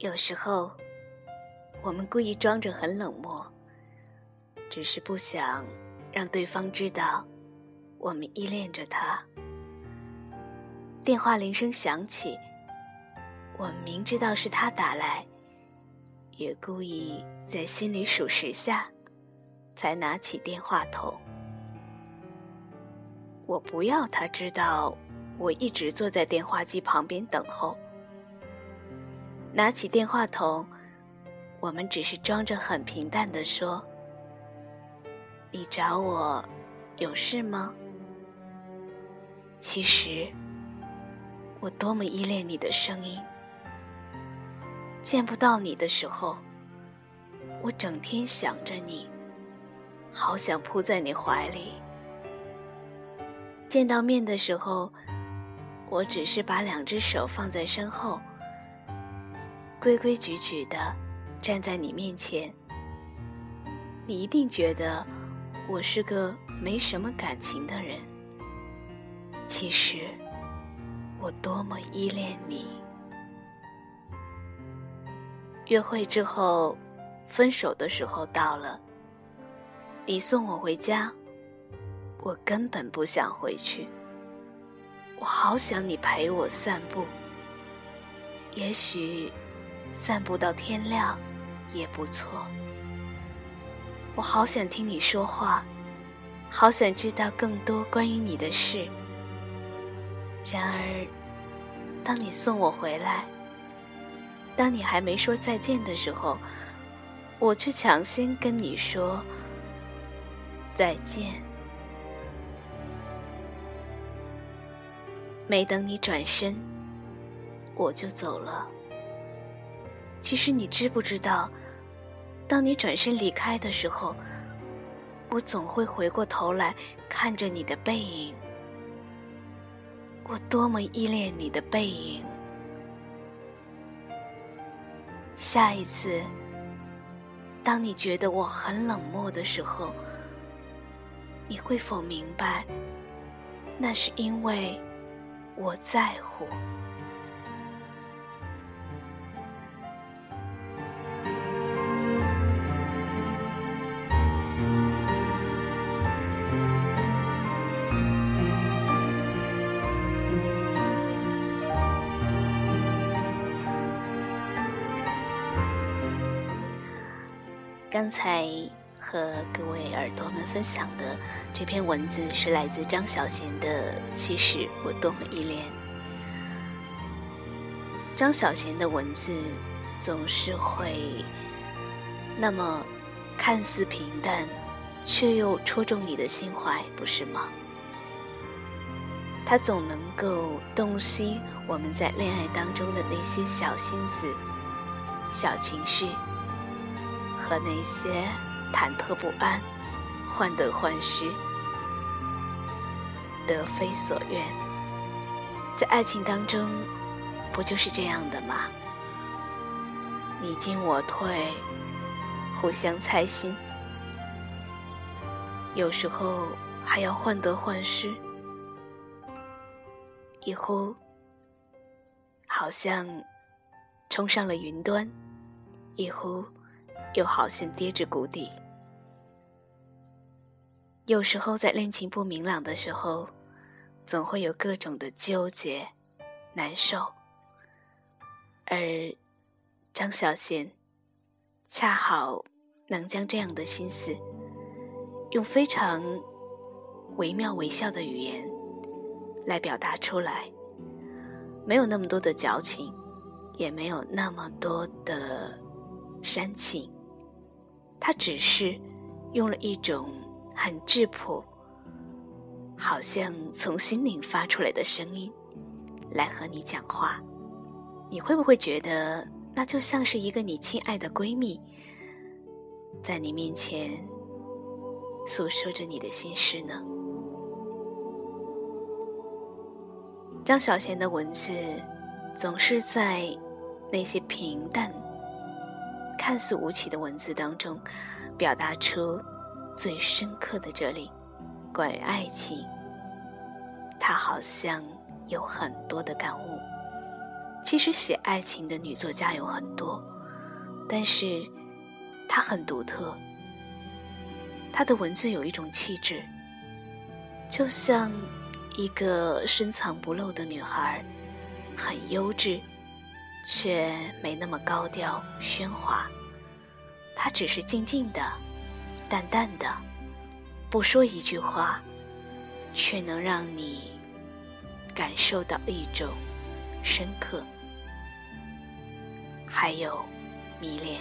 有时候，我们故意装着很冷漠，只是不想让对方知道我们依恋着他。电话铃声响起，我们明知道是他打来，也故意在心里数十下，才拿起电话筒。我不要他知道，我一直坐在电话机旁边等候。拿起电话筒，我们只是装着很平淡的说：“你找我，有事吗？”其实，我多么依恋你的声音。见不到你的时候，我整天想着你，好想扑在你怀里。见到面的时候，我只是把两只手放在身后。规规矩矩的站在你面前，你一定觉得我是个没什么感情的人。其实，我多么依恋你。约会之后，分手的时候到了，你送我回家，我根本不想回去。我好想你陪我散步，也许。散步到天亮，也不错。我好想听你说话，好想知道更多关于你的事。然而，当你送我回来，当你还没说再见的时候，我却抢先跟你说再见。没等你转身，我就走了。其实你知不知道，当你转身离开的时候，我总会回过头来看着你的背影。我多么依恋你的背影！下一次，当你觉得我很冷漠的时候，你会否明白，那是因为我在乎。刚才和各位耳朵们分享的这篇文字是来自张小娴的《其实我多么依恋》。张小娴的文字总是会那么看似平淡，却又戳中你的心怀，不是吗？他总能够洞悉我们在恋爱当中的那些小心思、小情绪。和那些忐忑不安、患得患失、得非所愿，在爱情当中，不就是这样的吗？你进我退，互相猜心，有时候还要患得患失，一呼，好像冲上了云端，一呼。又好像跌至谷底。有时候在恋情不明朗的时候，总会有各种的纠结、难受。而张小娴恰好能将这样的心思，用非常惟妙惟肖的语言来表达出来，没有那么多的矫情，也没有那么多的煽情。他只是用了一种很质朴、好像从心灵发出来的声音来和你讲话，你会不会觉得那就像是一个你亲爱的闺蜜，在你面前诉说着你的心事呢？张小娴的文字总是在那些平淡。看似无奇的文字当中，表达出最深刻的哲理。关于爱情，他好像有很多的感悟。其实写爱情的女作家有很多，但是她很独特。她的文字有一种气质，就像一个深藏不露的女孩，很优质，却没那么高调喧哗。他只是静静的、淡淡的，不说一句话，却能让你感受到一种深刻。还有迷恋。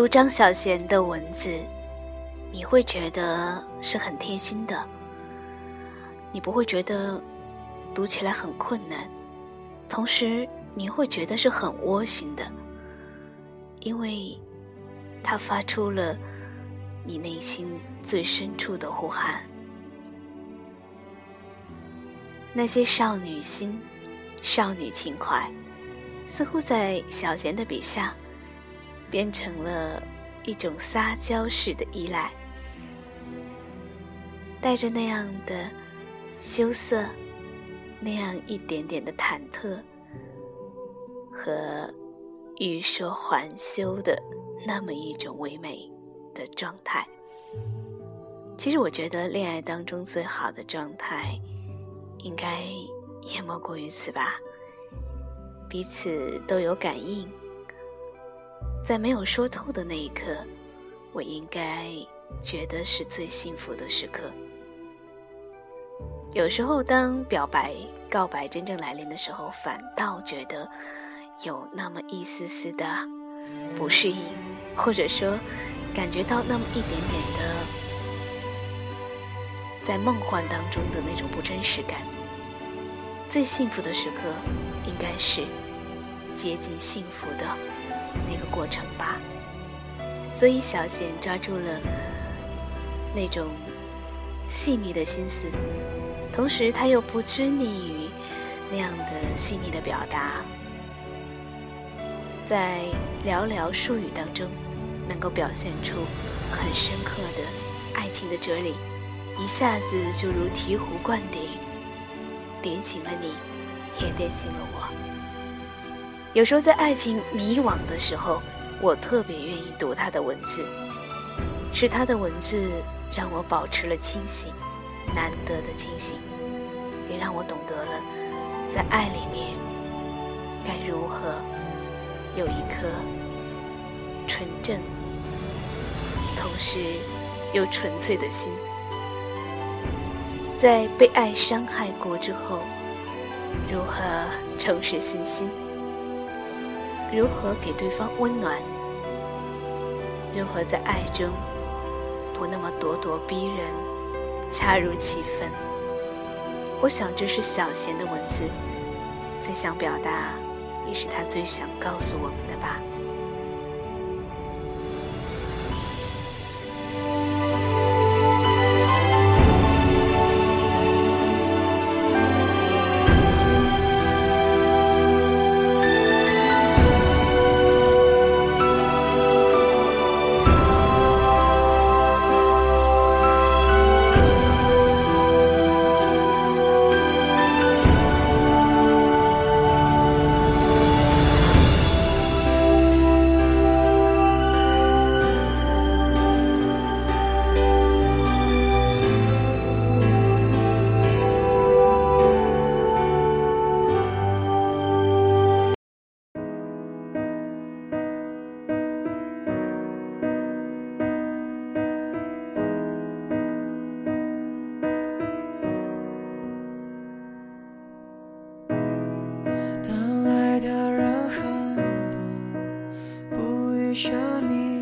读张小娴的文字，你会觉得是很贴心的，你不会觉得。读起来很困难，同时你会觉得是很窝心的，因为它发出了你内心最深处的呼喊。那些少女心、少女情怀，似乎在小贤的笔下，变成了一种撒娇式的依赖，带着那样的羞涩。那样一点点的忐忑和欲说还休的那么一种唯美的状态。其实，我觉得恋爱当中最好的状态，应该也莫过于此吧。彼此都有感应，在没有说透的那一刻，我应该觉得是最幸福的时刻。有时候，当表白、告白真正来临的时候，反倒觉得有那么一丝丝的不适应，或者说感觉到那么一点点的在梦幻当中的那种不真实感。最幸福的时刻，应该是接近幸福的过程吧。所以，小贤抓住了那种细腻的心思。同时，他又不拘泥于那样的细腻的表达，在寥寥数语当中，能够表现出很深刻的爱情的哲理，一下子就如醍醐灌顶，点醒了你，也点醒了我。有时候在爱情迷惘的时候，我特别愿意读他的文字，是他的文字让我保持了清醒。难得的清醒，也让我懂得了，在爱里面该如何有一颗纯正、同时又纯粹的心。在被爱伤害过之后，如何重拾信心？如何给对方温暖？如何在爱中不那么咄咄逼人？恰如其分。我想，这是小贤的文字最想表达，也是他最想告诉我们留下你。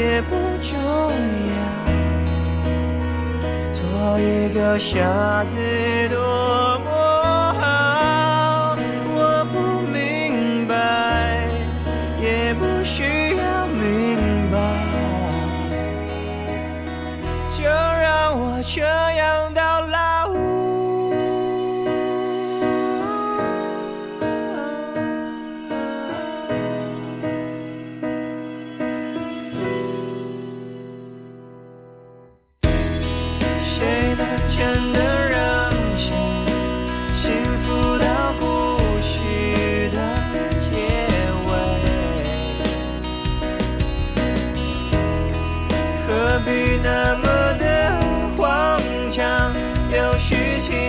也不重要，做一个傻子多么好。我不明白，也不需要明白。就让我这事情。